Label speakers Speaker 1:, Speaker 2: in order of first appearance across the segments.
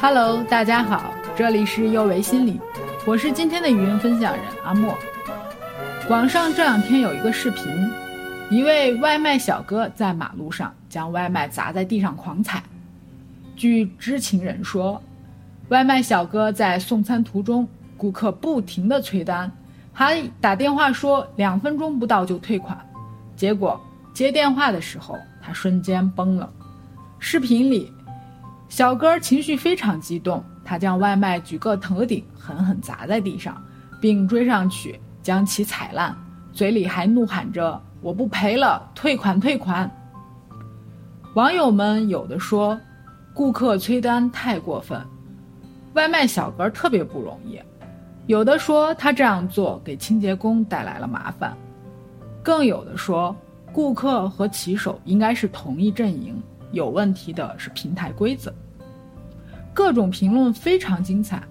Speaker 1: Hello，大家好，这里是幼为心理，我是今天的语音分享人阿莫。网上这两天有一个视频，一位外卖小哥在马路上将外卖砸在地上狂踩。据知情人说，外卖小哥在送餐途中，顾客不停的催单，还打电话说两分钟不到就退款，结果接电话的时候他瞬间崩了。视频里。小哥情绪非常激动，他将外卖举个头顶，狠狠砸在地上，并追上去将其踩烂，嘴里还怒喊着：“我不赔了，退款退款！”网友们有的说，顾客催单太过分，外卖小哥特别不容易；有的说他这样做给清洁工带来了麻烦；更有的说，顾客和骑手应该是同一阵营。有问题的是平台规则。各种评论非常精彩，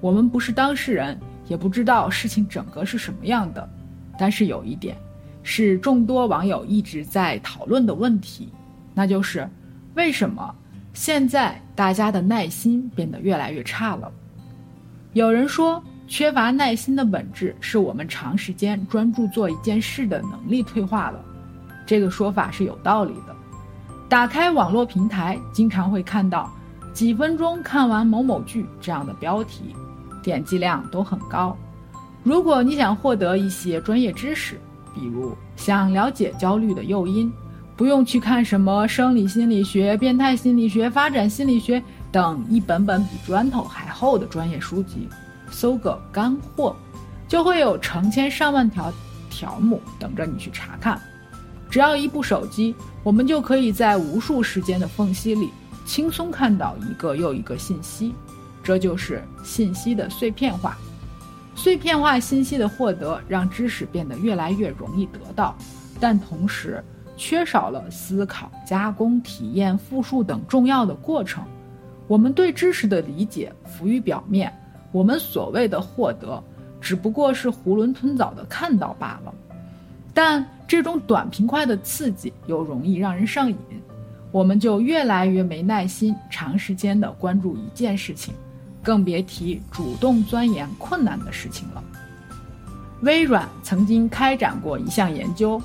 Speaker 1: 我们不是当事人，也不知道事情整个是什么样的。但是有一点，是众多网友一直在讨论的问题，那就是为什么现在大家的耐心变得越来越差了？有人说，缺乏耐心的本质是我们长时间专注做一件事的能力退化了。这个说法是有道理的。打开网络平台，经常会看到“几分钟看完某某剧”这样的标题，点击量都很高。如果你想获得一些专业知识，比如想了解焦虑的诱因，不用去看什么生理心理学、变态心理学、发展心理学等一本本比砖头还厚的专业书籍，搜个干货，就会有成千上万条条目等着你去查看。只要一部手机，我们就可以在无数时间的缝隙里轻松看到一个又一个信息，这就是信息的碎片化。碎片化信息的获得让知识变得越来越容易得到，但同时缺少了思考、加工、体验、复述等重要的过程。我们对知识的理解浮于表面，我们所谓的获得只不过是囫囵吞枣的看到罢了。但这种短平快的刺激又容易让人上瘾，我们就越来越没耐心长时间的关注一件事情，更别提主动钻研困难的事情了。微软曾经开展过一项研究，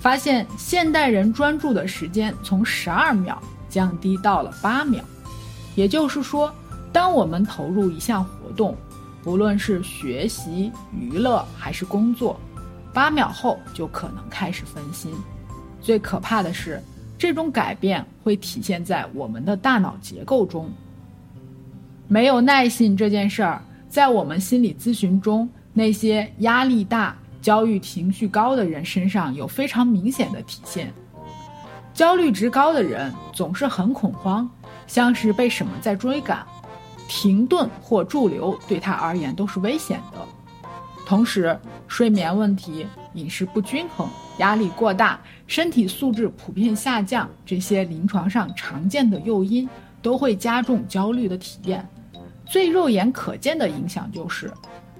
Speaker 1: 发现现代人专注的时间从十二秒降低到了八秒，也就是说，当我们投入一项活动，不论是学习、娱乐还是工作。八秒后就可能开始分心，最可怕的是，这种改变会体现在我们的大脑结构中。没有耐心这件事儿，在我们心理咨询中，那些压力大、焦虑情绪高的人身上有非常明显的体现。焦虑值高的人总是很恐慌，像是被什么在追赶，停顿或驻留对他而言都是危险的。同时，睡眠问题、饮食不均衡、压力过大、身体素质普遍下降，这些临床上常见的诱因都会加重焦虑的体验。最肉眼可见的影响就是，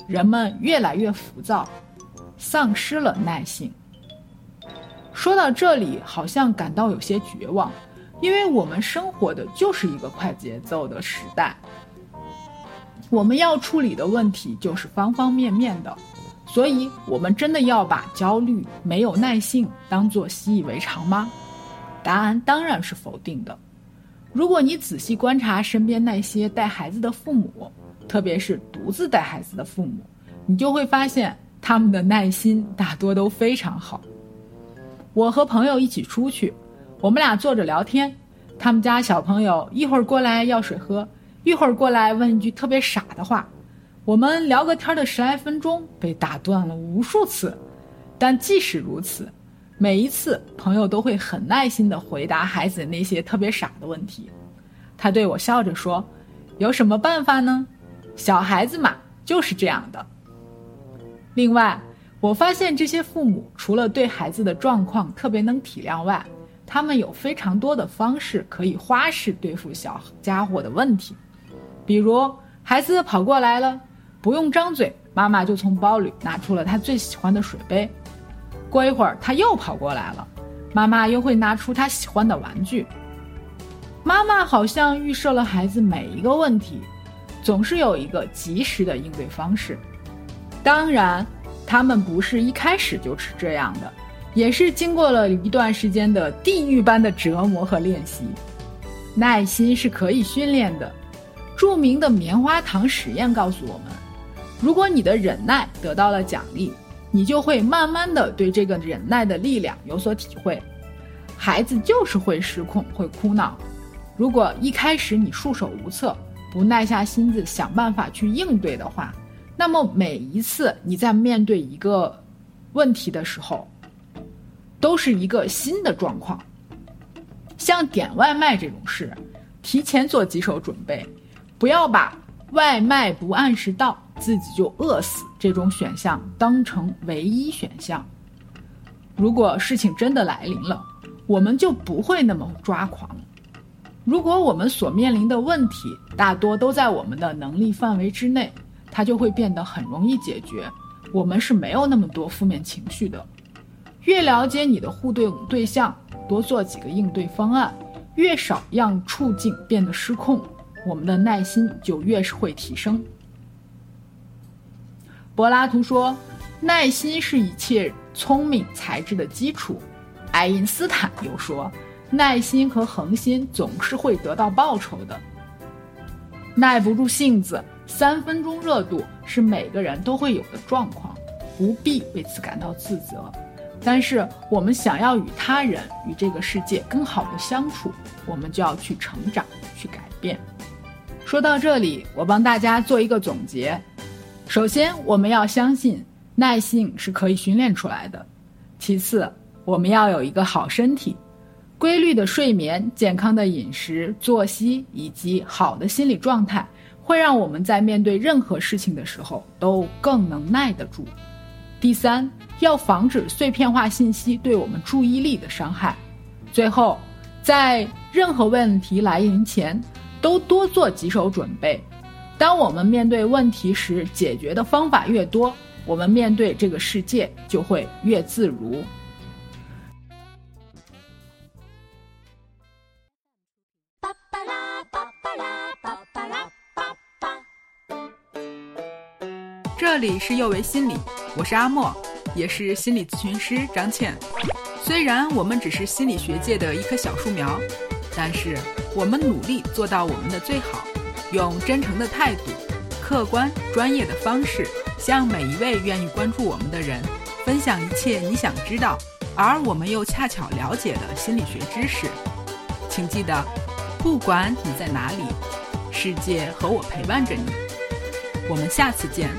Speaker 1: 人们越来越浮躁，丧失了耐性。说到这里，好像感到有些绝望，因为我们生活的就是一个快节奏的时代。我们要处理的问题就是方方面面的，所以我们真的要把焦虑、没有耐性当做习以为常吗？答案当然是否定的。如果你仔细观察身边那些带孩子的父母，特别是独自带孩子的父母，你就会发现他们的耐心大多都非常好。我和朋友一起出去，我们俩坐着聊天，他们家小朋友一会儿过来要水喝。一会儿过来问一句特别傻的话，我们聊个天的十来分钟被打断了无数次，但即使如此，每一次朋友都会很耐心地回答孩子那些特别傻的问题。他对我笑着说：“有什么办法呢？小孩子嘛就是这样的。”另外，我发现这些父母除了对孩子的状况特别能体谅外，他们有非常多的方式可以花式对付小家伙的问题。比如孩子跑过来了，不用张嘴，妈妈就从包里拿出了他最喜欢的水杯。过一会儿他又跑过来了，妈妈又会拿出他喜欢的玩具。妈妈好像预设了孩子每一个问题，总是有一个及时的应对方式。当然，他们不是一开始就是这样的，也是经过了一段时间的地狱般的折磨和练习。耐心是可以训练的。著名的棉花糖实验告诉我们，如果你的忍耐得到了奖励，你就会慢慢的对这个忍耐的力量有所体会。孩子就是会失控，会哭闹。如果一开始你束手无策，不耐下心子想办法去应对的话，那么每一次你在面对一个问题的时候，都是一个新的状况。像点外卖这种事，提前做几手准备。不要把外卖不按时到，自己就饿死这种选项当成唯一选项。如果事情真的来临了，我们就不会那么抓狂。如果我们所面临的问题大多都在我们的能力范围之内，它就会变得很容易解决。我们是没有那么多负面情绪的。越了解你的互动对象，多做几个应对方案，越少让处境变得失控。我们的耐心就越是会提升。柏拉图说：“耐心是一切聪明才智的基础。”爱因斯坦又说：“耐心和恒心总是会得到报酬的。”耐不住性子，三分钟热度是每个人都会有的状况，不必为此感到自责。但是，我们想要与他人、与这个世界更好的相处，我们就要去成长，去改变。说到这里，我帮大家做一个总结。首先，我们要相信耐性是可以训练出来的。其次，我们要有一个好身体，规律的睡眠、健康的饮食、作息以及好的心理状态，会让我们在面对任何事情的时候都更能耐得住。第三，要防止碎片化信息对我们注意力的伤害。最后，在任何问题来临前。都多做几手准备。当我们面对问题时，解决的方法越多，我们面对这个世界就会越自如。
Speaker 2: 这里是幼为心理，我是阿莫，也是心理咨询师张倩。虽然我们只是心理学界的一棵小树苗。但是，我们努力做到我们的最好，用真诚的态度、客观专业的方式，向每一位愿意关注我们的人分享一切你想知道，而我们又恰巧了解的心理学知识。请记得，不管你在哪里，世界和我陪伴着你。我们下次见。